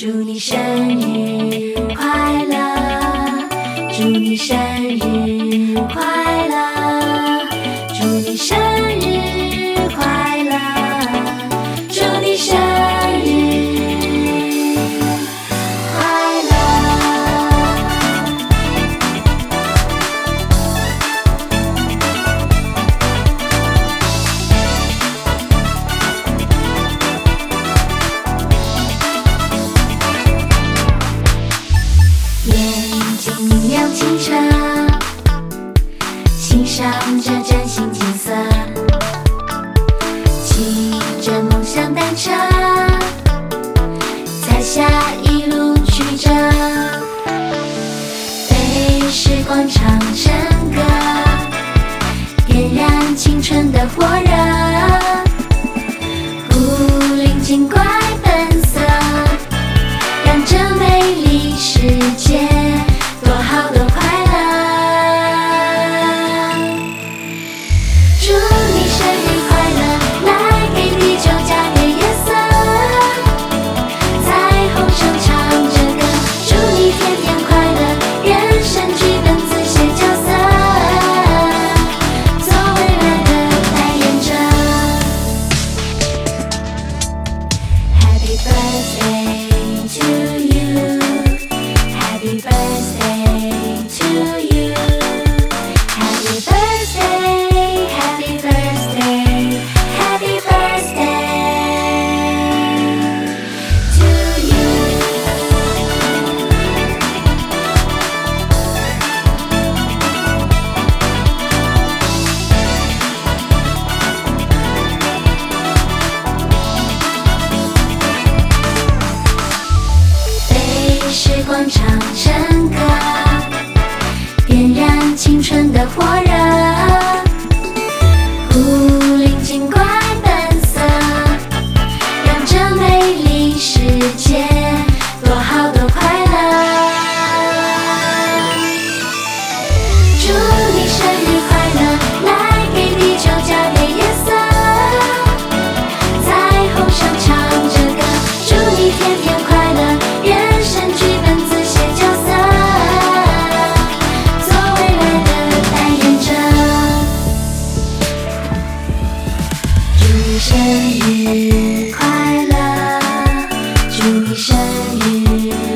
祝你生日快乐，祝你生日眼睛明亮清澈，欣赏着崭新景色，骑着梦想单车，彩霞一路曲折，被时光唱成歌，点燃青春的火热，Birthday to you. 我生日快乐祝你生日。